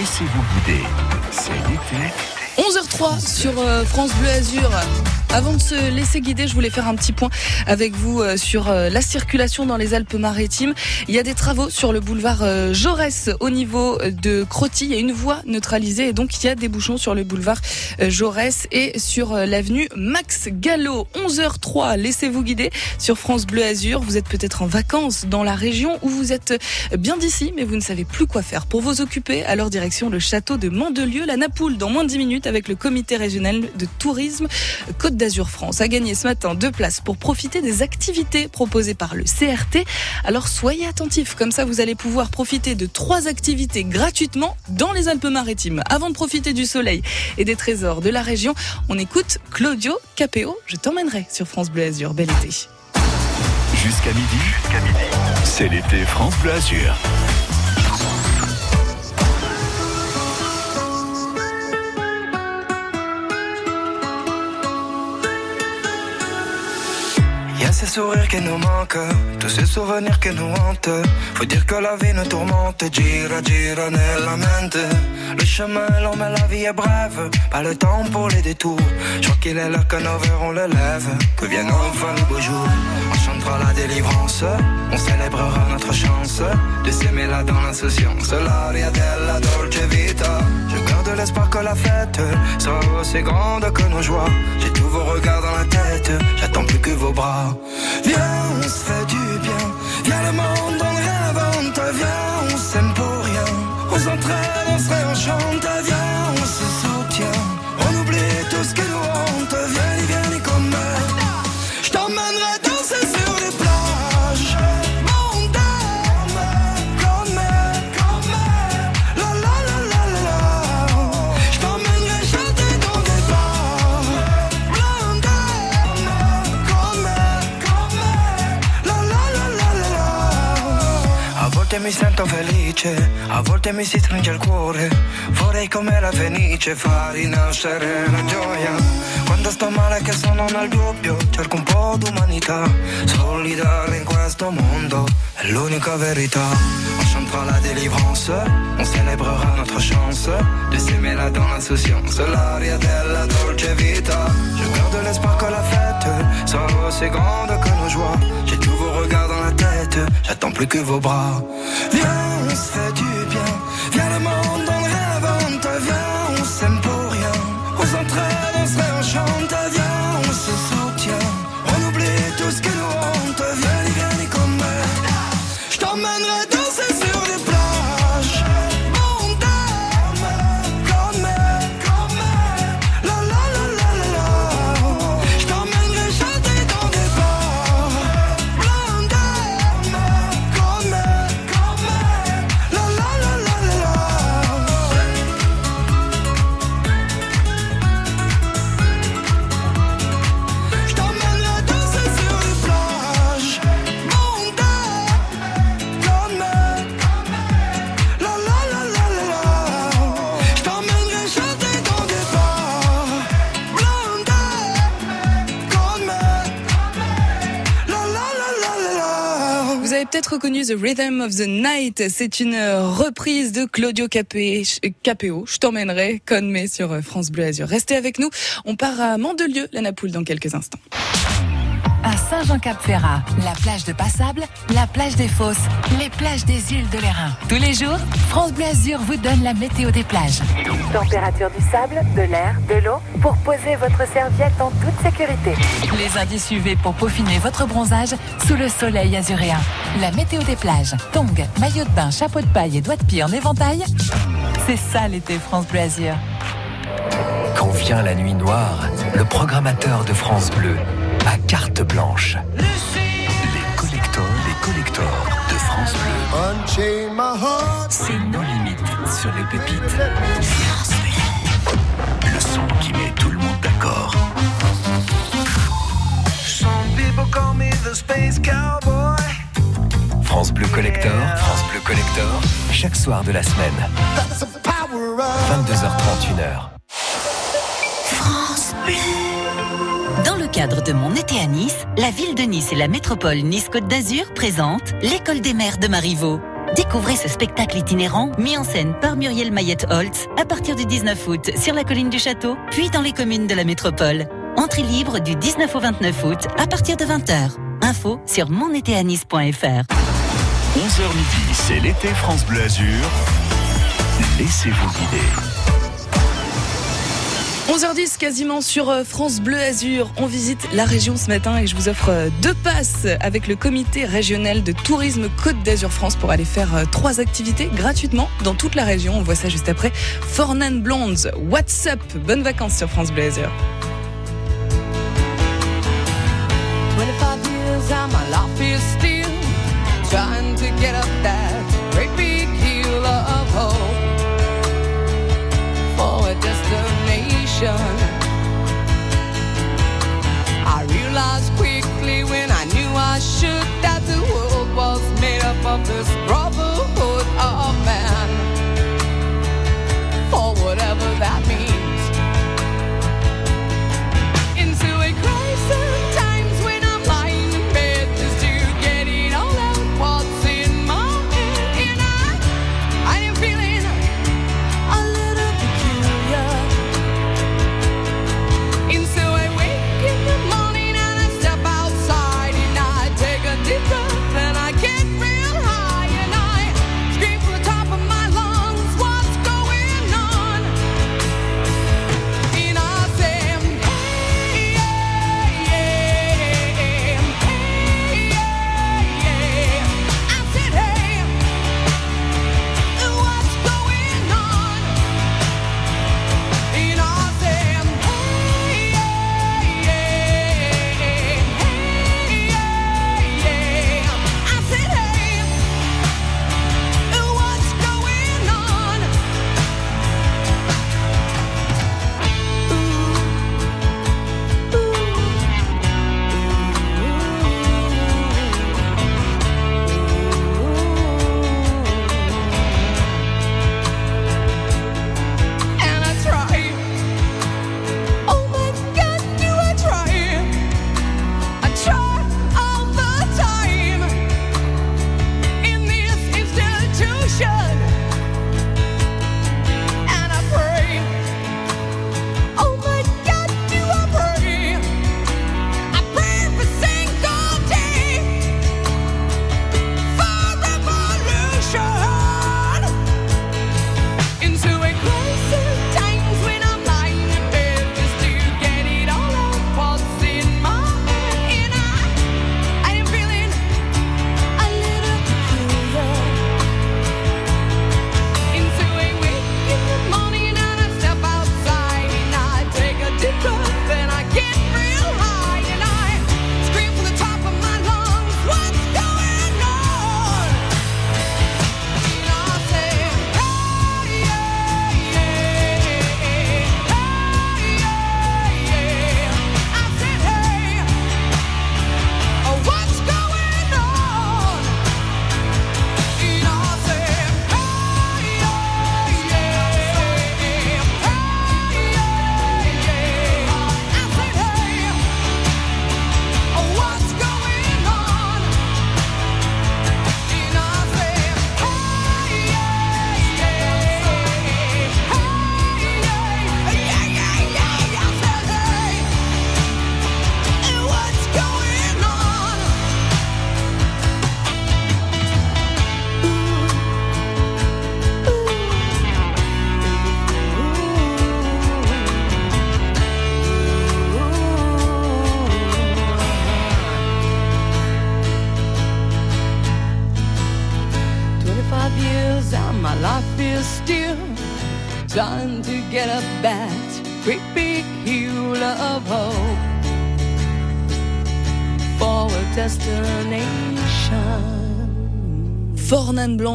Laissez-vous guider. C'est l'été. 11h03 sur euh, France Bleu Azur. Avant de se laisser guider, je voulais faire un petit point avec vous euh, sur euh, la circulation dans les Alpes-Maritimes. Il y a des travaux sur le boulevard Jaurès au niveau de Crotty. Il y a une voie neutralisée et donc il y a des bouchons sur le boulevard Jaurès et sur l'avenue Max Gallo. 11h03, laissez-vous guider sur France Bleu Azur. Vous êtes peut-être en vacances dans la région ou vous êtes bien d'ici mais vous ne savez plus quoi faire pour vous occuper. Alors direction le château de Mandelieu, la Napoule dans moins de 10 minutes avec le comité régional de tourisme Côte d'Azur France. A gagné ce matin deux places pour profiter des activités proposées par le CRT. Alors soyez attentifs, comme ça vous allez pouvoir profiter de trois activités gratuitement dans les Alpes-Maritimes. Avant de profiter du soleil et des trésors de la région, on écoute Claudio Capéo. Je t'emmènerai sur France Bleu Azur. Bel été. Jusqu'à midi, jusqu'à midi, c'est l'été France Bleu Azur. Ces sourires qui nous manquent, tous ces souvenirs qui nous hantent. Faut dire que la vie nous tourmente, gira, gira nella mente. Le chemin long, mais la vie est brève. Pas le temps pour les détours. Je crois qu'il est l'heure que nos verrons le lève. Que vienne enfin le beau jour. On chantera la délivrance, on célébrera notre chance de s'aimer là dans l'insouciance. L'aria della dolce vita. Je garde l'espoir que la fête sera aussi grande que nos joies. J'ai tous vos regards dans la tête, j'attends plus que vos bras. Viens, on se fait du bien. Viens, le monde, on réinvente. Viens, on s'aime pour rien. On s'entraîne, on se réenchante. Viens, sento felice, a volte mi si stringe il cuore. Vorrei come la fenice far rinascere la gioia. Quando sto male che sono nel dubbio, cerco un po' d'umanità. Solidare in questo mondo è l'unica verità. On chantera la délivrance, on célébrera notre chance de s'aimer là dans l'insouciance. L'aria della dolce vita. Je garde l'espoir que la fête sera aussi grande que nos joies. J'ai tous vos regards dans la tête, j'attends plus que vos bras. Viens, on se fait du bien. Viens, le monde, reconnu The Rhythm of the Night. C'est une euh, reprise de Claudio Capé, Capéo. Je t'emmènerai, Conmé sur euh, France Bleu Azur. Restez avec nous. On part à Mandelieu, la Napoule, dans quelques instants. À Saint-Jean-Cap-Ferrat, la plage de Passable, la plage des Fosses, les plages des îles de l'Airain. Tous les jours, France Bleu Azur vous donne la météo des plages. Température du sable, de l'air, de l'eau pour poser votre serviette en toute sécurité. Les indices UV pour peaufiner votre bronzage sous le soleil azuréen. La météo des plages. Tongs, maillot de bain, chapeau de paille et doigts de pied en éventail. C'est ça l'été France Bleu Azur. Quand vient la nuit noire, le programmateur de France Bleu a carte blanche. Les collectors, les collectors de France Bleu. C'est nos limites sur les pépites. France Bleu. Le son qui met tout le monde d'accord. France Bleu Collector, France Bleu Collector, chaque soir de la semaine. 22h30, 1h. Dans le cadre de mon été à Nice, la ville de Nice et la métropole Nice-Côte d'Azur présentent l'école des mères de Marivaux. Découvrez ce spectacle itinérant mis en scène par Muriel Mayette-Holtz à partir du 19 août sur la colline du château, puis dans les communes de la métropole. Entrée libre du 19 au 29 août à partir de 20h. Info sur monétéanis.fr. 11h midi, c'est l'été France Bleu Azur. Laissez-vous guider. 11h10 quasiment sur euh, France Bleu Azur. On visite la région ce matin et je vous offre euh, deux passes avec le comité régional de tourisme Côte d'Azur France pour aller faire euh, trois activités gratuitement dans toute la région. On voit ça juste après. Fornan Blondes, What's Up? Bonnes vacances sur France Bleu Azur. 25 years and my life is still trying to get up that I realized quickly when I knew I should that the world was made up of this brotherhood of man.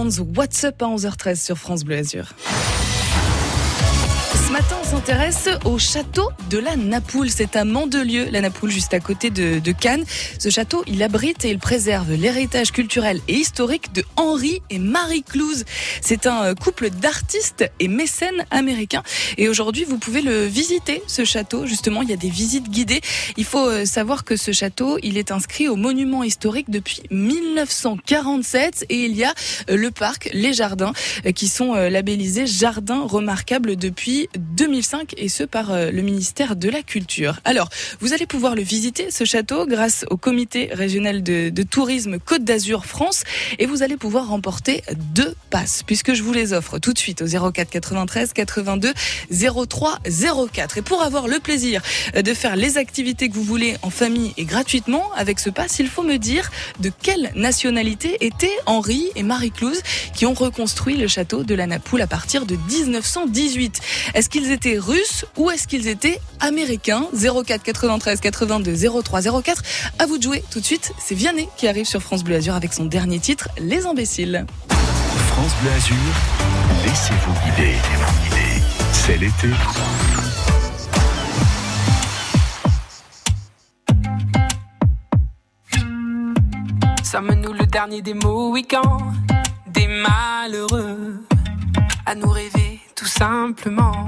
Blondes, What's Up à 11h13 sur France Bleu Azur. S'intéresse au château de la Napoule. C'est à Mandelieu, la Napoule, juste à côté de, de Cannes. Ce château, il abrite et il préserve l'héritage culturel et historique de Henri et Marie Clouse. C'est un euh, couple d'artistes et mécènes américains. Et aujourd'hui, vous pouvez le visiter, ce château. Justement, il y a des visites guidées. Il faut euh, savoir que ce château, il est inscrit au monument historique depuis 1947 et il y a euh, le parc, les jardins, qui sont labellisés jardins remarquables depuis 2005 et ce par euh, le ministère de la Culture. Alors, vous allez pouvoir le visiter, ce château, grâce au comité régional de, tourisme Côte d'Azur France et vous allez pouvoir remporter deux passes puisque je vous les offre tout de suite au 04 93 82 03 04. Et pour avoir le plaisir euh, de faire les activités que vous voulez en famille et gratuitement avec ce pass, il faut me dire de quelle nationalité étaient Henri et Marie Clouse qui ont reconstruit le château de la Napoule à partir de 1918. Est-ce qu'ils étaient russes ou est-ce qu'ils étaient américains? 04 93 82 03 04. À vous de jouer tout de suite. C'est Vianney qui arrive sur France Bleu Azur avec son dernier titre, Les imbéciles. France Bleu Azur, laissez-vous guider. C'est l'été. Sommes-nous le dernier des Mohicans, des malheureux, à nous rêver tout simplement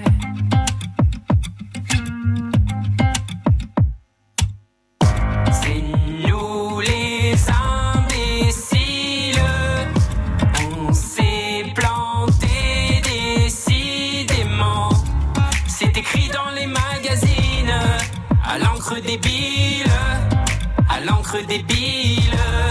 Dans les magazines, à l'encre débile, à l'encre débile.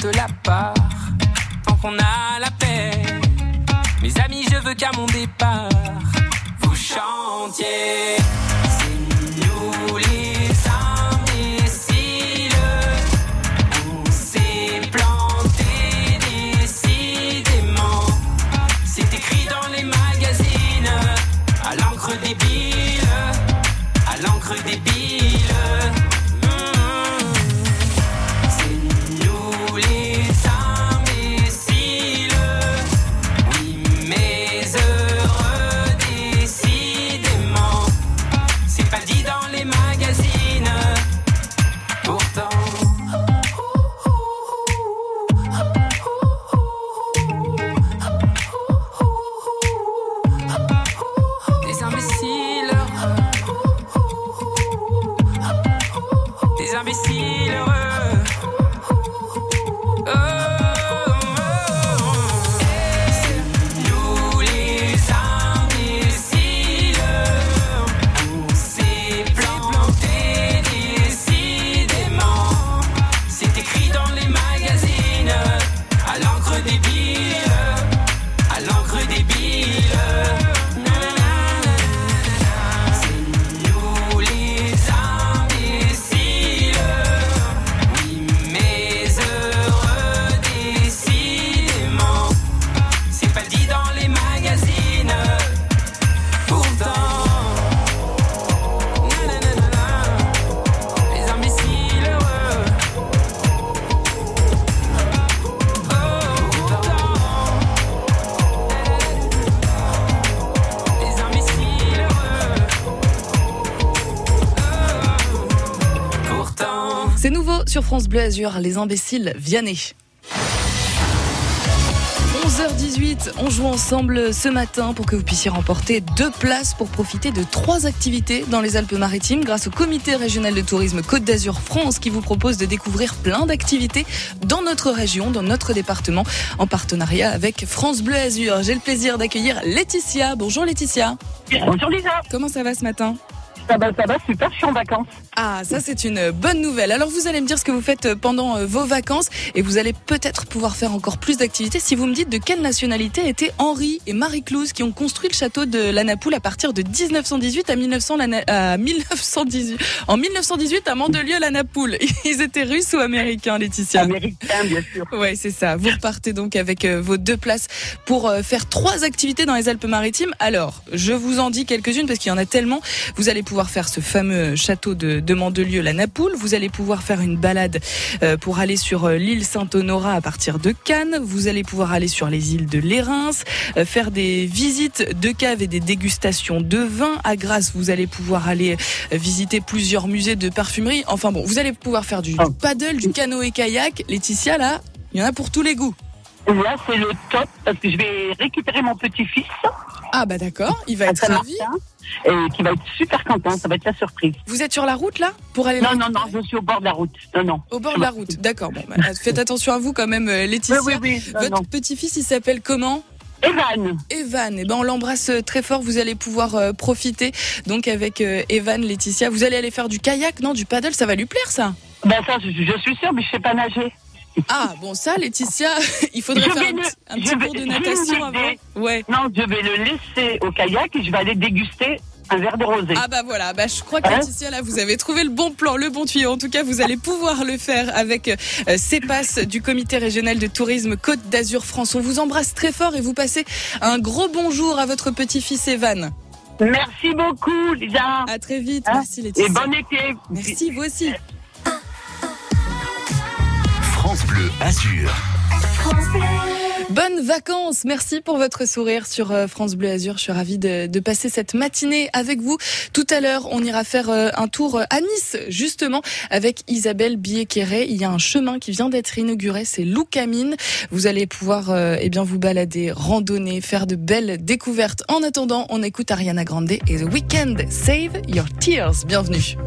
Importe la part, tant qu'on a la paix. Mes amis, je veux qu'à mon départ, France Bleu Azur, les imbéciles Vianney. 11h18, on joue ensemble ce matin pour que vous puissiez remporter deux places pour profiter de trois activités dans les Alpes-Maritimes grâce au comité régional de tourisme Côte d'Azur France qui vous propose de découvrir plein d'activités dans notre région, dans notre département, en partenariat avec France Bleu Azur. J'ai le plaisir d'accueillir Laetitia. Bonjour Laetitia. Bonjour Lisa. Comment ça va ce matin? Ça va, ça va, super, je suis en vacances. Ah, ça c'est une bonne nouvelle. Alors vous allez me dire ce que vous faites pendant euh, vos vacances et vous allez peut-être pouvoir faire encore plus d'activités si vous me dites de quelle nationalité étaient Henri et Marie-Clouse qui ont construit le château de la Napoule à partir de 1918 à, 1900 la Na- à 1918. En 1918 à Mandelieu la Napoule. Ils étaient russes ou américains, Laetitia? Américain, bien sûr. Ouais, c'est ça. Vous repartez donc avec euh, vos deux places pour euh, faire trois activités dans les Alpes-Maritimes. Alors, je vous en dis quelques-unes parce qu'il y en a tellement. Vous allez pouvoir faire ce fameux château de, de Mandelieu, la Napoule. Vous allez pouvoir faire une balade euh, pour aller sur euh, l'île Saint-Honorat à partir de Cannes. Vous allez pouvoir aller sur les îles de Lérins, euh, faire des visites de caves et des dégustations de vin. À Grasse, vous allez pouvoir aller visiter plusieurs musées de parfumerie. Enfin bon, vous allez pouvoir faire du, du paddle, du canoë-kayak. Laetitia, là, il y en a pour tous les goûts. Là, c'est le top parce que je vais récupérer mon petit-fils. Ah bah d'accord, il va être ravi. Et qui va être super content, ça va être la surprise. Vous êtes sur la route là pour aller Non, non, non, je suis au bord de la route. Non, non. Au bord de la route, d'accord. Bon, bah, faites attention à vous quand même, euh, Laetitia. Oui, oui, oui, non, Votre petit-fils, il s'appelle comment? Evan. Evan, eh ben on l'embrasse euh, très fort. Vous allez pouvoir euh, profiter donc avec euh, Evan, Laetitia. Vous allez aller faire du kayak, non, du paddle, ça va lui plaire ça? Ben ça, je, je suis sûre, mais je sais pas nager. Ah bon, ça, Laetitia, il faudrait Je faire un, le- petit- un cours de natation avant. Ouais. Non, je vais le laisser au kayak et je vais aller déguster un verre de rosé. Ah bah voilà, bah je crois que Hein Laetitia là vous avez trouvé le bon plan, le bon tuyau. En tout cas, vous allez pouvoir le faire avec euh, ces passes du comité régional de tourisme Côte d'Azur France. On vous embrasse très fort et vous passez un gros bonjour à votre petit-fils Evan. Merci beaucoup, Lisa. À très vite, Hein merci Laetitia. Et bon été. Merci vous aussi. Bleu Azur. Bonnes vacances, merci pour votre sourire sur euh, France Bleu Azur. Je suis ravie de, de passer cette matinée avec vous. Tout à l'heure, on ira faire euh, un tour à Nice, justement, avec Isabelle Billet-Quéré. Il y a un chemin qui vient d'être inauguré, c'est Loucamine. Vous allez pouvoir euh, eh bien vous balader, randonner, faire de belles découvertes. En attendant, on écoute Ariana Grande et The Weeknd. Save Your Tears. Bienvenue.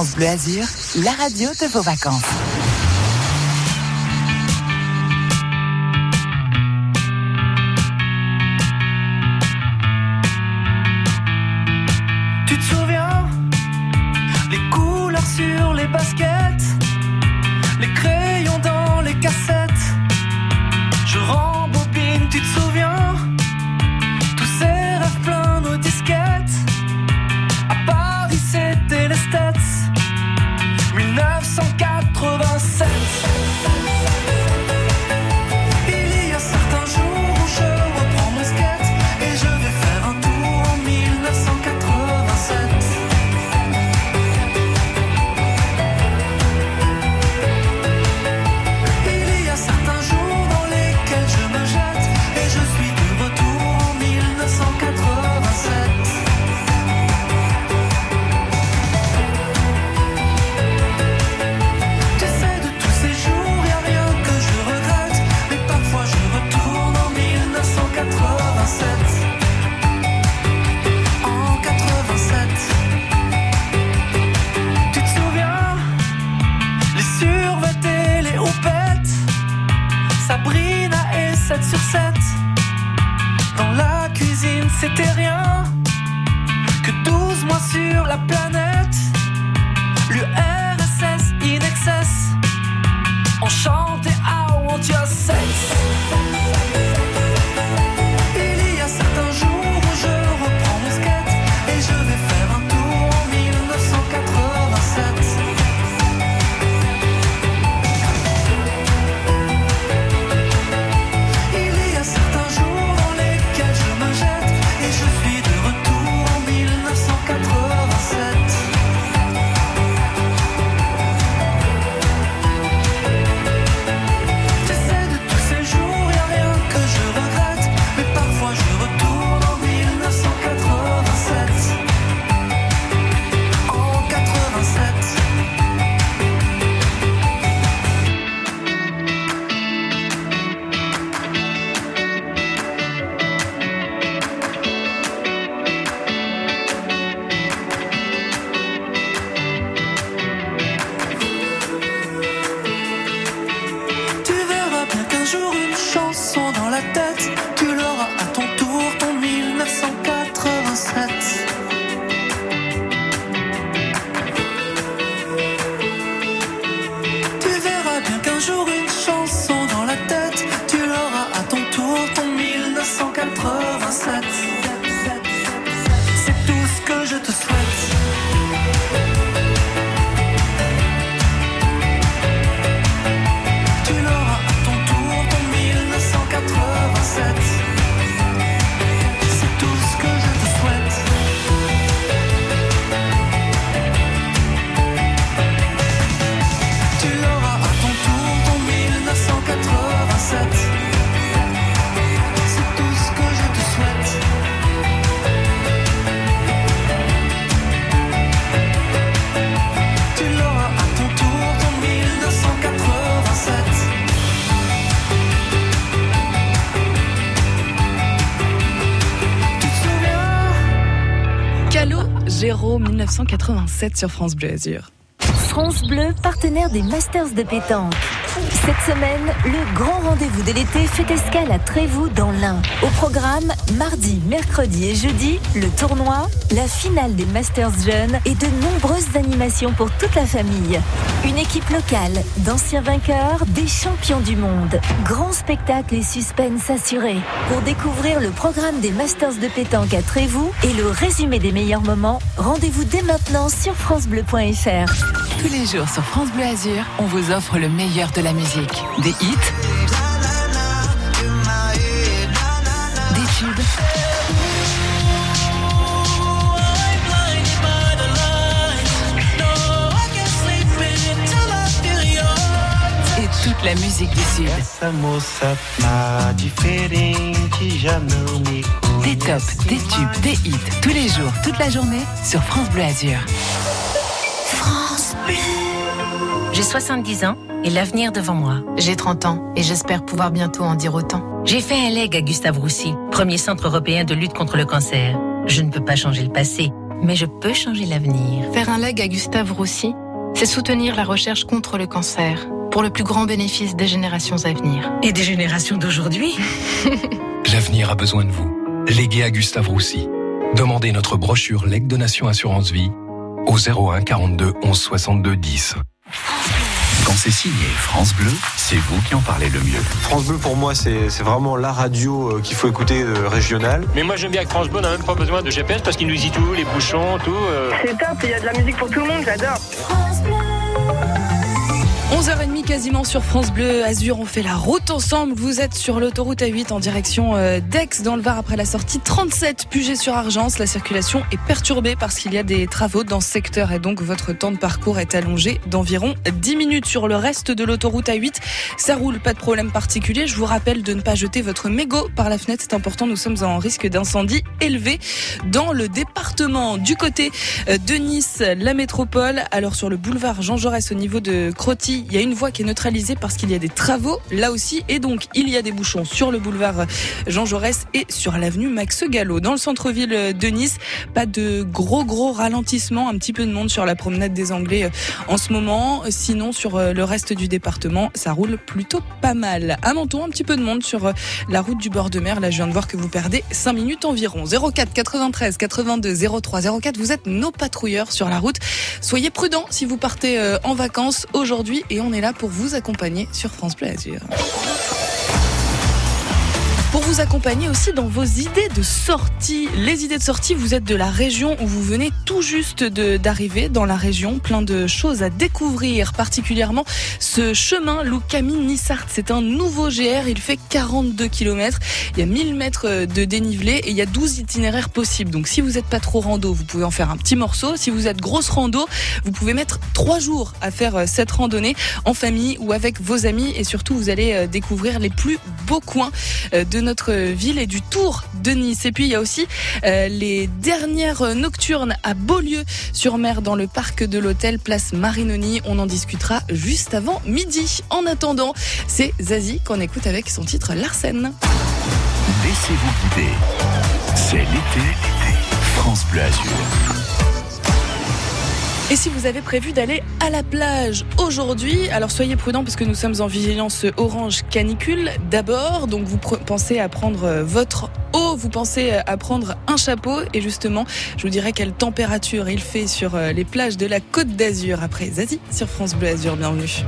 France Bleu Azur, la radio de vos vacances. chance. 1987 sur France Bleu Azur. France Bleu, partenaire des Masters de pétanque. Cette semaine, le grand rendez-vous de l'été fait escale à Trévoux dans l'Ain. Au programme, mardi, mercredi et jeudi, le tournoi, la finale des Masters Jeunes et de nombreuses animations pour toute la famille. Une équipe locale, d'anciens vainqueurs, des champions du monde. Grand spectacle et suspense assuré. Pour découvrir le programme des Masters de pétanque à Trévoux et le résumé des meilleurs moments, rendez-vous dès maintenant sur FranceBleu.fr. Tous les jours sur France Bleu Azur, on vous offre le meilleur de la musique. Des hits, des tubes, et toute la musique du Sud. Des tops, des tubes, des hits, tous les jours, toute la journée sur France Bleu Azur. J'ai 70 ans et l'avenir devant moi. J'ai 30 ans et j'espère pouvoir bientôt en dire autant. J'ai fait un leg à Gustave Roussy, premier centre européen de lutte contre le cancer. Je ne peux pas changer le passé, mais je peux changer l'avenir. Faire un leg à Gustave Roussy, c'est soutenir la recherche contre le cancer pour le plus grand bénéfice des générations à venir. Et des générations d'aujourd'hui L'avenir a besoin de vous. Légué à Gustave Roussy. Demandez notre brochure Leg Donation Assurance Vie au 01 42 11 62 10. Quand c'est signé France Bleu, c'est vous qui en parlez le mieux. France Bleu pour moi c'est c'est vraiment la radio euh, qu'il faut écouter euh, régionale. Mais moi j'aime bien que France Bleu n'a même pas besoin de GPS parce qu'il nous dit tout, les bouchons, tout. euh. C'est top, il y a de la musique pour tout le monde, j'adore. 11h30 quasiment sur France Bleu Azur, on fait la route ensemble. Vous êtes sur l'autoroute A8 en direction euh, d'Aix dans le Var après la sortie 37 Puget sur Argence. La circulation est perturbée parce qu'il y a des travaux dans ce secteur et donc votre temps de parcours est allongé d'environ 10 minutes sur le reste de l'autoroute A8. Ça roule, pas de problème particulier. Je vous rappelle de ne pas jeter votre mégot par la fenêtre, c'est important. Nous sommes en risque d'incendie élevé dans le département. Du côté euh, de Nice, la métropole, alors sur le boulevard Jean Jaurès au niveau de Il y a une voie qui est neutralisée parce qu'il y a des travaux là aussi et donc il y a des bouchons sur le boulevard Jean Jaurès et sur l'avenue Max Gallo. Dans le centre-ville de Nice, pas de gros gros ralentissements, un petit peu de monde sur la promenade des Anglais euh, en ce moment. Sinon sur euh, le reste du département, ça roule plutôt pas mal. À Menton, un petit peu de monde sur euh, la route du bord de mer. Là, je viens de voir que vous perdez 5 minutes environ. 04 93 82 03 04, vous êtes nos patrouilleurs sur la route. Soyez prudents si vous partez en vacances aujourd'hui et on est là pour vous accompagner sur France Bleu. Vous accompagner aussi dans vos idées de sortie. Les idées de sortie, vous êtes de la région où vous venez tout juste d'arriver dans la région. Plein de choses à découvrir, particulièrement ce chemin Loucamine-Nissart. C'est un nouveau GR, il fait 42 km. Il y a 1000 mètres de dénivelé et il y a 12 itinéraires possibles. Donc si vous n'êtes pas trop rando, vous pouvez en faire un petit morceau. Si vous êtes grosse rando, vous pouvez mettre trois jours à faire euh, cette randonnée en famille ou avec vos amis et surtout vous allez euh, découvrir les plus beaux coins euh, de notre ville et du tour de Nice. Et puis il y a aussi euh, les dernières nocturnes à Beaulieu sur mer dans le parc de l'hôtel Place Marinoni. On en discutera juste avant midi. En attendant, c'est Zazie qu'on écoute avec son titre Larsen. Laissez-vous guider. C'est l'été. France Bleu. Et si vous avez prévu d'aller à la plage aujourd'hui, alors soyez prudents parce que nous sommes en vigilance orange canicule d'abord. Donc vous pensez à prendre euh, votre eau, vous pensez à prendre un chapeau. Et justement, je vous dirai quelle température il fait sur euh, les plages de la Côte d'Azur après Zazie sur France Bleu Azur. Bienvenue.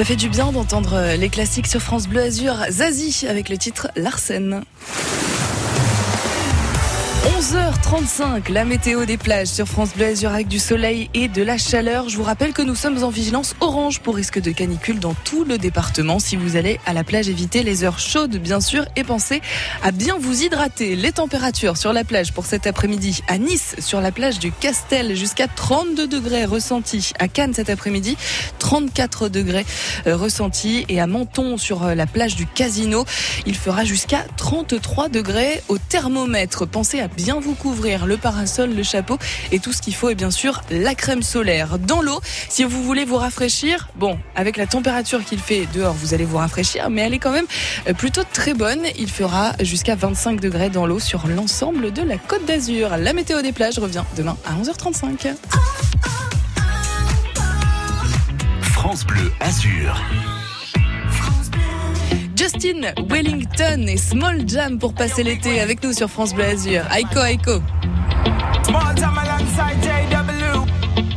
Ça fait du bien d'entendre les classiques sur France Bleu Azur. Zazie avec le titre Larsen. 11h35, la météo des plages sur France Bleu Azur avec du soleil et de la chaleur. Je vous rappelle que nous sommes en vigilance orange pour risque de canicule dans tout le département. Si vous allez à la plage, évitez les heures chaudes bien sûr et pensez à bien vous hydrater. Les températures sur la plage pour cet après-midi à Nice, sur la plage du Castel, jusqu'à 32 degrés ressentis. À Cannes cet après-midi, 34 degrés euh, ressentis. Et à Menton, sur euh, la plage du Casino, il fera jusqu'à 33 degrés au thermomètre. Pensez à bien vous couvrir le parasol, le chapeau et tout ce qu'il faut et bien sûr la crème solaire. Dans l'eau, si vous voulez vous rafraîchir, bon, avec la température qu'il fait dehors, vous allez vous rafraîchir, mais elle est quand même euh, plutôt très bonne. Il fera jusqu'à 25 degrés dans l'eau sur l'ensemble de la côte d'Azur. La météo des plages revient demain à 11h35. France Bleu Azur. Justin Wellington et Small Jam pour passer l'été avec nous sur France Bleu Azur. Aiko Aiko. Small time alongside JW.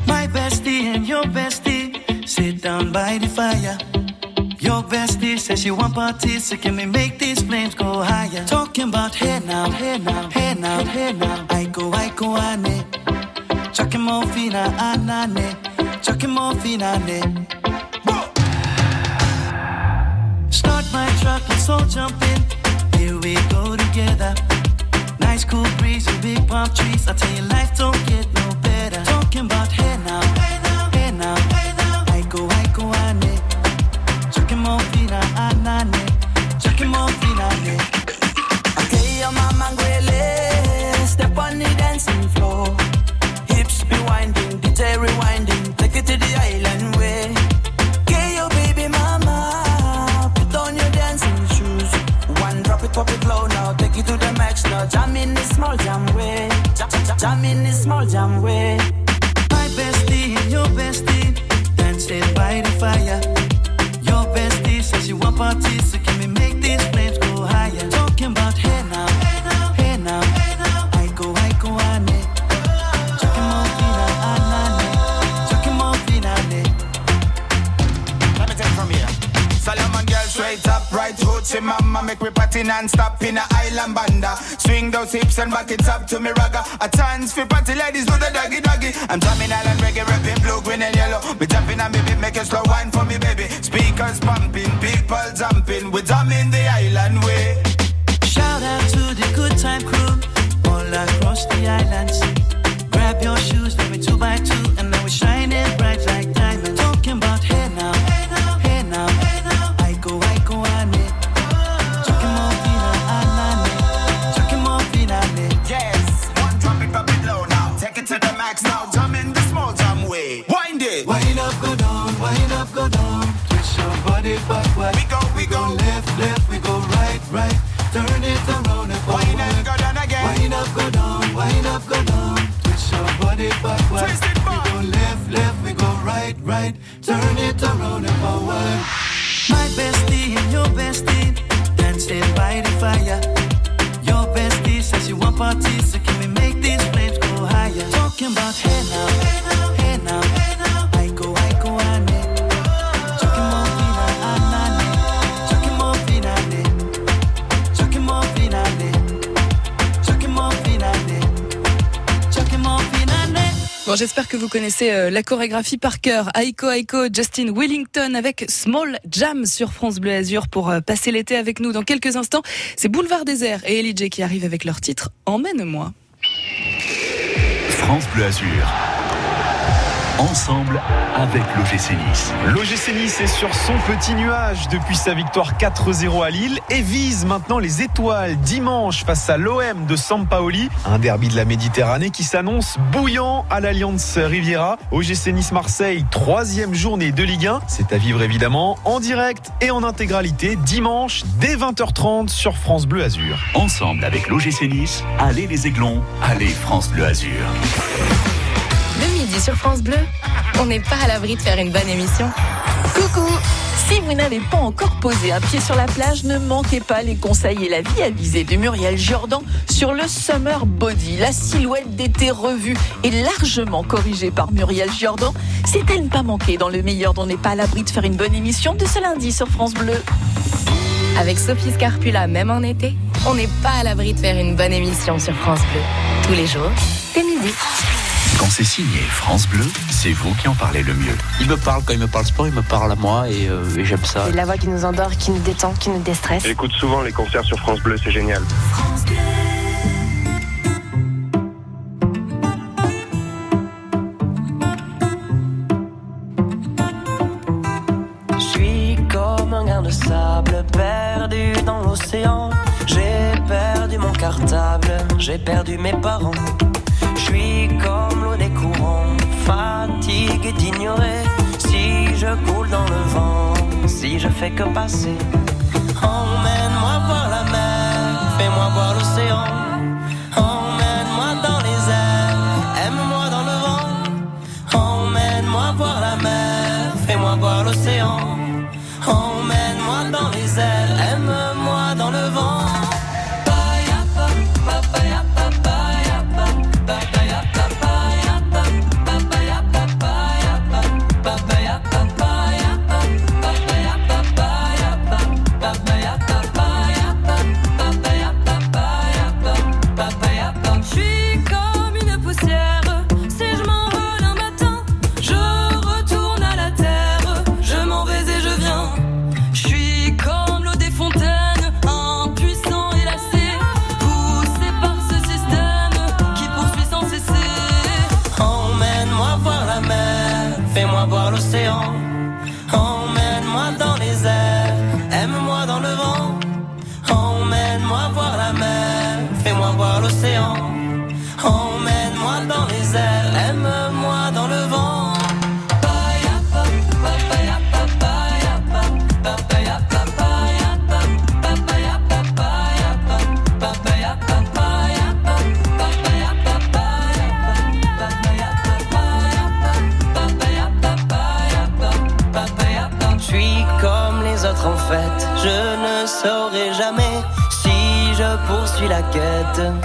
My bestie and your bestie sit down by the fire. Your bestie says she want parties, so can we make these flames go higher? Talking about hey now, hey now, hey now, hey now. I go, ane. Chucking more fina, anane. Chucking more fina, ne. Start my truck, let's all jump in. Here we go together. Nice cool breeze and big palm trees. I tell you, life don't get no better. Talking about Swing hips and back it up to me ragga. A chance for party ladies do the doggy doggy. I'm drumming island It around and forward. Wind up, go down again Wind up, go down, wind up, go down. Twist your body backward. Twist it back. We go left, left, we go right, right. Turn it around and forward. My bestie and your bestie dancing by the fire. Your bestie says you want parties, so can we make these flames go higher? Talking about hey now, J'espère que vous connaissez euh, la chorégraphie par cœur. Aiko Aiko, Justin Wellington avec Small Jam sur France Bleu Azur pour euh, passer l'été avec nous. Dans quelques instants, c'est Boulevard Désert et Ellie J qui arrivent avec leur titre Emmène-moi. France Bleu Azur. Ensemble avec l'OGC Nice. L'OGC Nice est sur son petit nuage depuis sa victoire 4-0 à Lille et vise maintenant les étoiles dimanche face à l'OM de Sampaoli. Un derby de la Méditerranée qui s'annonce bouillant à l'Alliance Riviera. OGC Nice Marseille, troisième journée de Ligue 1. C'est à vivre évidemment en direct et en intégralité dimanche dès 20h30 sur France Bleu Azur. Ensemble avec l'OGC Nice, allez les Aiglons, allez France Bleu Azur. Midi sur France Bleu, on n'est pas à l'abri de faire une bonne émission. Coucou, Si vous n'avez pas encore posé un pied sur la plage, ne manquez pas les conseils et la vie avisée de Muriel Jordan sur le Summer Body. La silhouette d'été revue et largement corrigée par Muriel Jordan. C'est à ne pas manquer dans le meilleur dont n'est pas à l'abri de faire une bonne émission de ce lundi sur France Bleu. Avec Sophie Scarpula, même en été, on n'est pas à l'abri de faire une bonne émission sur France Bleu. Tous les jours, dès midi. Quand c'est signé France Bleu, c'est vous qui en parlez le mieux. Il me parle, quand il me parle sport, il me parle à moi et, euh, et j'aime ça. C'est la voix qui nous endort, qui nous détend, qui nous déstresse. J'écoute souvent les concerts sur France Bleu, c'est génial. Je suis comme un grain de sable perdu dans l'océan. J'ai perdu mon cartable, j'ai perdu mes parents. D'ignorer. Si je coule dans le vent, si je fais que passer. Emmène-moi voir la mer, fais-moi voir l'océan. Voir l'océan.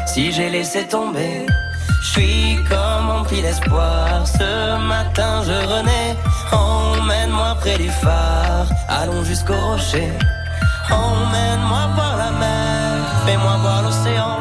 Si j'ai laissé tomber. Je suis comme empli d'espoir, ce matin je renais. Emmène-moi près du phare, allons jusqu'au rocher. Emmène-moi voir la mer, fais-moi voir l'océan.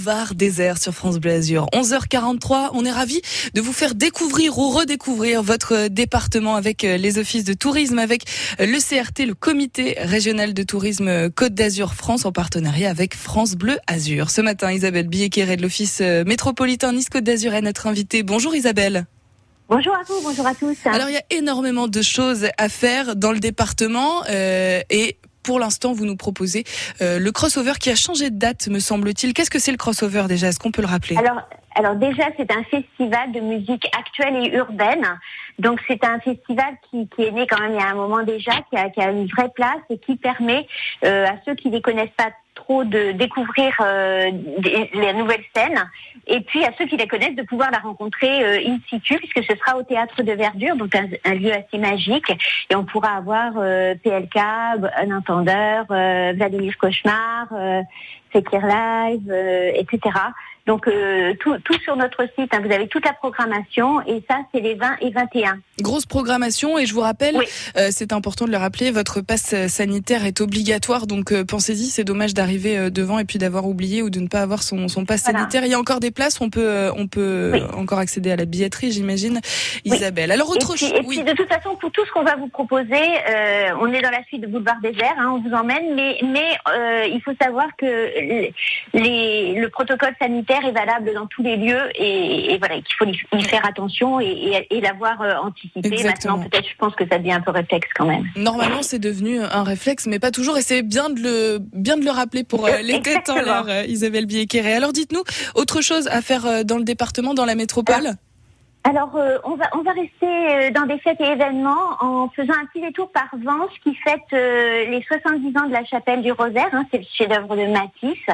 Boulevard désert sur France Bleu Azur. 11h43, on est ravis de vous faire découvrir ou redécouvrir votre département avec euh, les offices de tourisme, avec euh, le CRT, le comité régional de tourisme euh, Côte d'Azur France en partenariat avec France Bleu Azur. Ce matin, Isabelle Billequeret de l'office métropolitain Nice Côte d'Azur est notre invitée. Bonjour Isabelle. Bonjour à vous, bonjour à tous. Alors il y a énormément de choses à faire dans le département euh, et pour l'instant, vous nous proposez euh, le crossover qui a changé de date, me semble-t-il. Qu'est-ce que c'est le crossover déjà? Est-ce qu'on peut le rappeler? Alors, alors déjà, c'est un festival de musique actuelle et urbaine. Donc c'est un festival qui, est né quand même il y a un moment déjà, qui a, qui a une vraie place et qui permet euh, à ceux qui ne les connaissent pas trop de découvrir euh, des- les nouvelles scènes et puis à ceux qui les connaissent de pouvoir la rencontrer euh, in situ puisque ce sera au théâtre de Verdure, donc un, un lieu assez magique et on pourra avoir euh, PLK, Un Entendeur, euh, Vladimir Cauchemar, euh, Fekir Live, euh, etc. Donc euh, tout, tout sur notre site, hein, vous avez toute la programmation et ça c'est les 20 et 21. Grosse programmation et je vous rappelle, euh, c'est important de le rappeler, votre passe sanitaire est obligatoire, donc euh, pensez-y, c'est dommage d'arriver euh, devant et puis d'avoir oublié ou de ne pas avoir son, son passe Voilà. sanitaire. Il y a encore des places, on peut, euh, on peut Oui. euh, encore accéder à la billetterie, j'imagine. Isabelle. Alors autre chose, et puis, de toute façon, pour tout ce qu'on va vous proposer, euh, on est dans la suite de Boulevard Désert, hein, on vous emmène, mais, mais euh, il faut savoir que les- le protocole sanitaire sanitaire est valable dans tous les lieux et, et voilà, qu'il faut y, faire attention et, et, l'avoir euh, anticipé. Exactement. Maintenant, peut-être, je pense que ça devient un peu réflexe quand même. Normalement, c'est devenu un réflexe, mais pas toujours. Et c'est bien de le, bien de le rappeler pour euh, les têtes en l'air, Isabelle Biequeré. Alors, dites-nous, autre chose à faire euh, dans le département, dans la métropole? Alors, euh, on, va, on va rester euh, dans des fêtes et événements en faisant un petit détour par Vence qui fête euh, les 70 ans de la chapelle du Rosaire. hein, c'est le chef-d'œuvre de Matisse.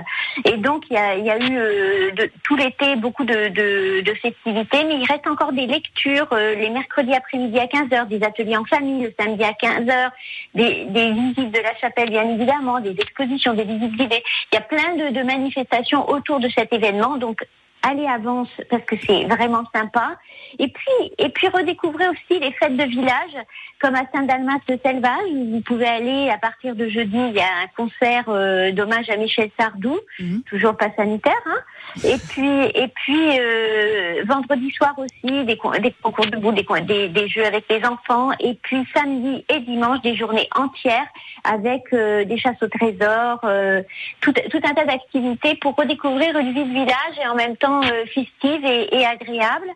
Et donc, il y a, eu euh, tout l'été beaucoup de, festivités, mais il reste encore des lectures les mercredis après-midi à 15h, des ateliers en famille le samedi à 15h, des, des visites de la chapelle, bien évidemment, des expositions, des visites guidées. Il y a plein de, de manifestations autour de cet événement. Donc, allez avance parce que c'est vraiment sympa. Et puis, et puis redécouvrez aussi les fêtes de village, comme à Saint-Dalmas de Selvage, où vous pouvez aller à partir de jeudi, il y a un concert euh, d'hommage à Michel Sardou, toujours pas sanitaire. Hein. Et puis, et puis euh, vendredi soir aussi, des, con- des concours de bout, des, des, jeux avec les enfants. Et puis samedi et dimanche, des journées entières avec euh, des chasses au trésor, euh, tout, un tas d'activités pour redécouvrir une vie de village et en même temps festive et agréable.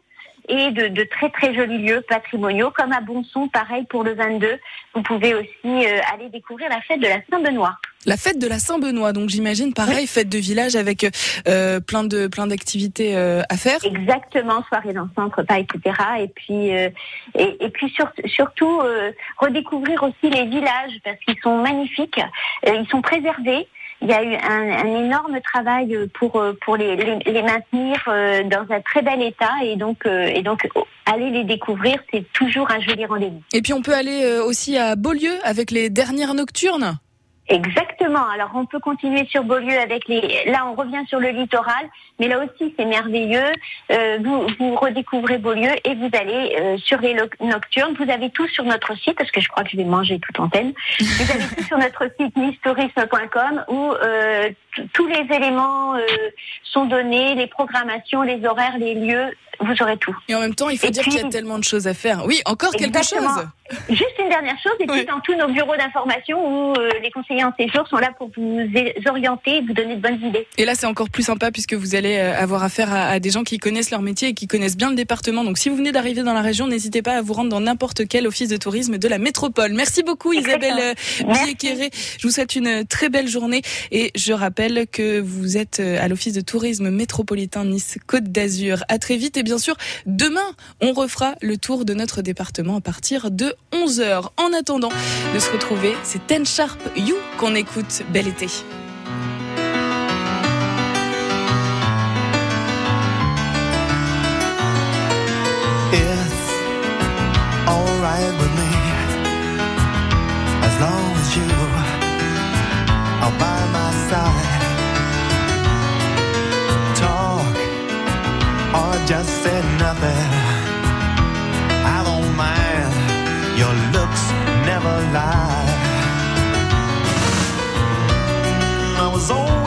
Et de, de très très jolis lieux patrimoniaux, comme à Bonson, pareil pour le 22. Vous pouvez aussi euh, aller découvrir la fête de la Saint-Benoît. La fête de la Saint-Benoît, donc j'imagine pareil, fête de village avec euh, plein de plein d'activités euh, à faire. Exactement, soirée dansante, repas, etc. Et puis, euh, et, et puis sur- surtout euh, redécouvrir aussi les villages parce qu'ils sont magnifiques, euh, ils sont préservés. Il y a eu un, énorme travail euh, pour euh, pour les, les, les maintenir euh, dans un très bel état et donc et donc oh, aller les découvrir, c'est toujours un joli rendez-vous. Et puis on peut aller aussi à Beaulieu avec les dernières nocturnes? Exactement. Alors on peut continuer sur Beaulieu avec les. Là on revient sur le littoral, mais là aussi c'est merveilleux. Euh, vous, vous redécouvrez Beaulieu et vous allez euh, sur les nocturnes. Vous avez tout sur notre site parce que je crois que je vais manger toute antenne. Vous avez tout sur notre site nistourisme.com où euh, tous les éléments euh, sont donnés, les programmations, les horaires, les lieux. Vous aurez tout. Et en même temps, il faut Et dire puis- qu'il y a tellement de choses à faire. Oui, encore quelque Exactement. chose. Juste une dernière chose, et puis dans tous nos bureaux d'information où euh, les conseillers en séjour sont là pour vous orienter et vous donner de bonnes idées. Et là, c'est encore plus sympa puisque vous allez euh, avoir affaire à, à des gens qui connaissent leur métier et qui connaissent bien le département. Donc, si vous venez d'arriver dans la région, n'hésitez pas à vous rendre dans n'importe quel office de tourisme de la métropole. Merci beaucoup, Isabelle euh, Biéquéré. Je vous souhaite une très belle journée et je rappelle que vous êtes euh, à l'office de tourisme métropolitain Nice Côte d'Azur. À très vite et bien sûr, demain, on refera le tour de notre département à partir de 11h. En attendant de se retrouver, c'est Ten Sharp You qu'on écoute. Bel été. Long as you my side. Lie. I was always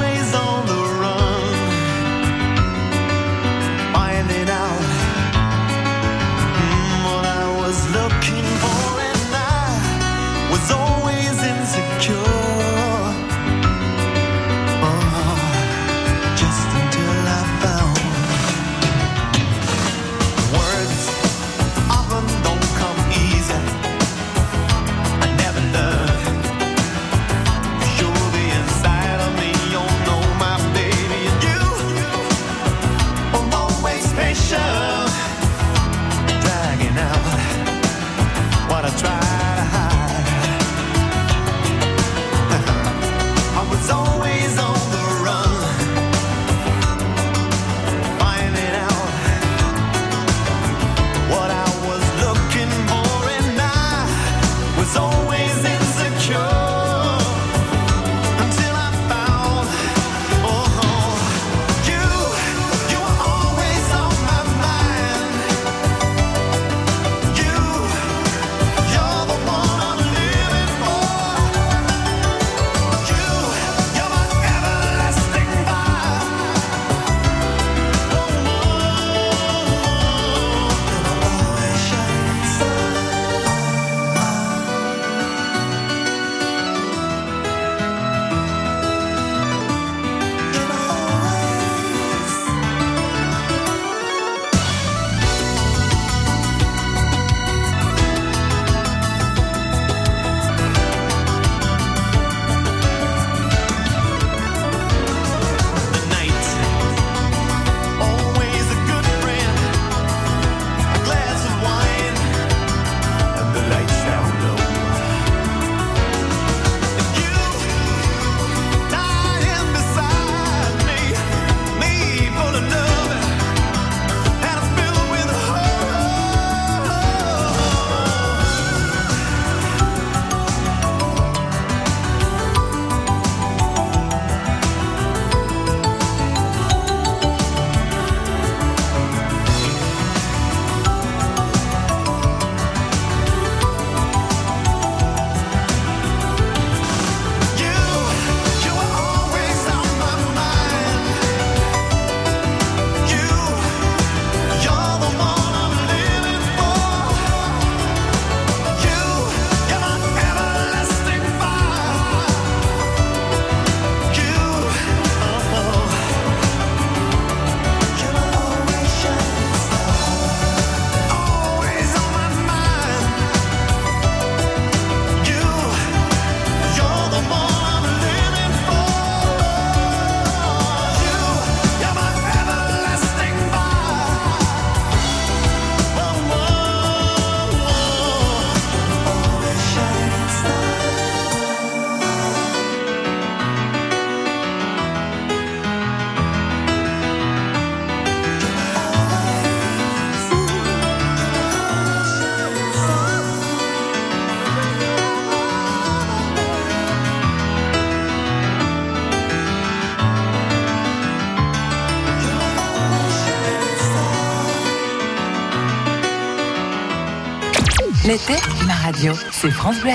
L'été, ma radio, c'est France Bleu.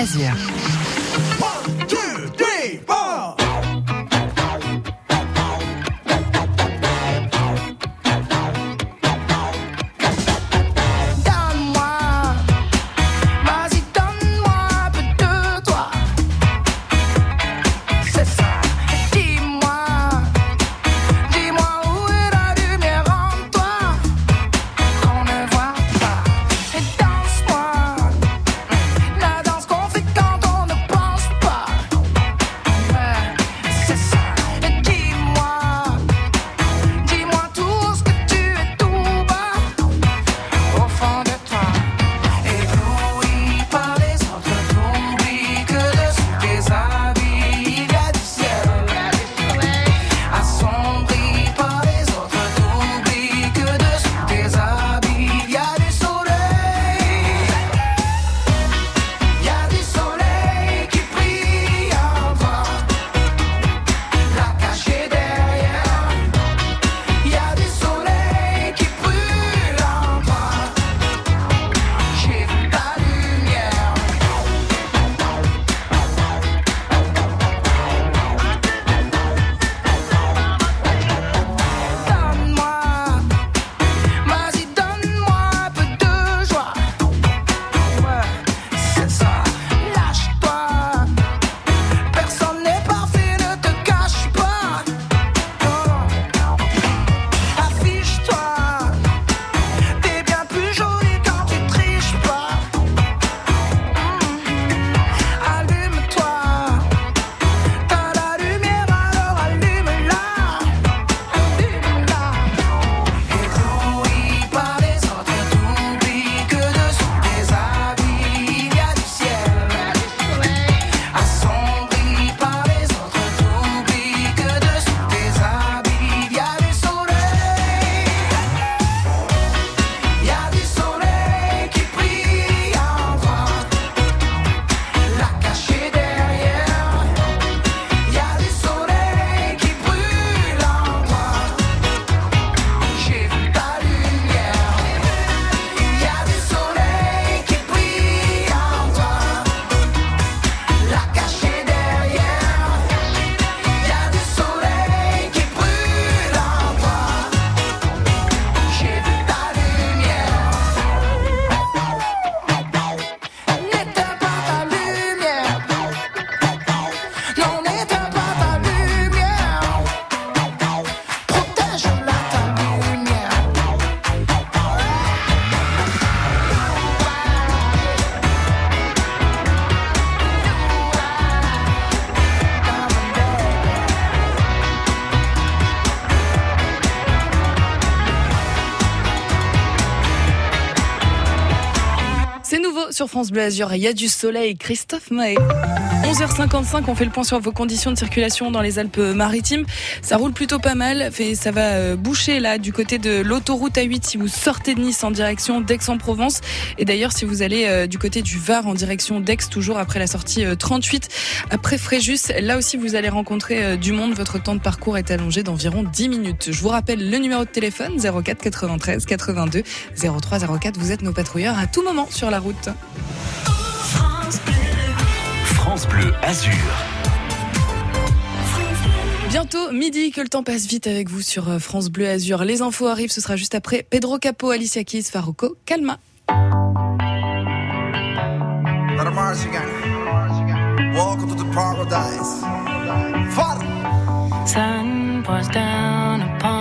Sur France Bleu. Il y a du soleil. Christophe Mahé. 11h55, on fait le point sur vos conditions de circulation dans les Alpes-Maritimes. Ça roule plutôt pas mal. Ça va euh, boucher là du côté de l'autoroute A8 si vous sortez de Nice en direction d'Aix-en-Provence. Et d'ailleurs, si vous allez euh, du côté du Var en direction d'Aix, toujours après la sortie euh, 38, après Fréjus, là aussi vous allez rencontrer euh, du monde. Votre temps de parcours est allongé d'environ 10 minutes. Je vous rappelle le numéro de téléphone 04 93 82 03 04. Vous êtes nos patrouilleurs à tout moment sur la route. France Bleu Azur. Bientôt midi, que le temps passe vite avec vous sur euh, France Bleu Azur. Les infos arrivent, ce sera juste après Pedro Capo, Alicia Keys, Farouko, Calma. Welcome to the paradise. Sun down.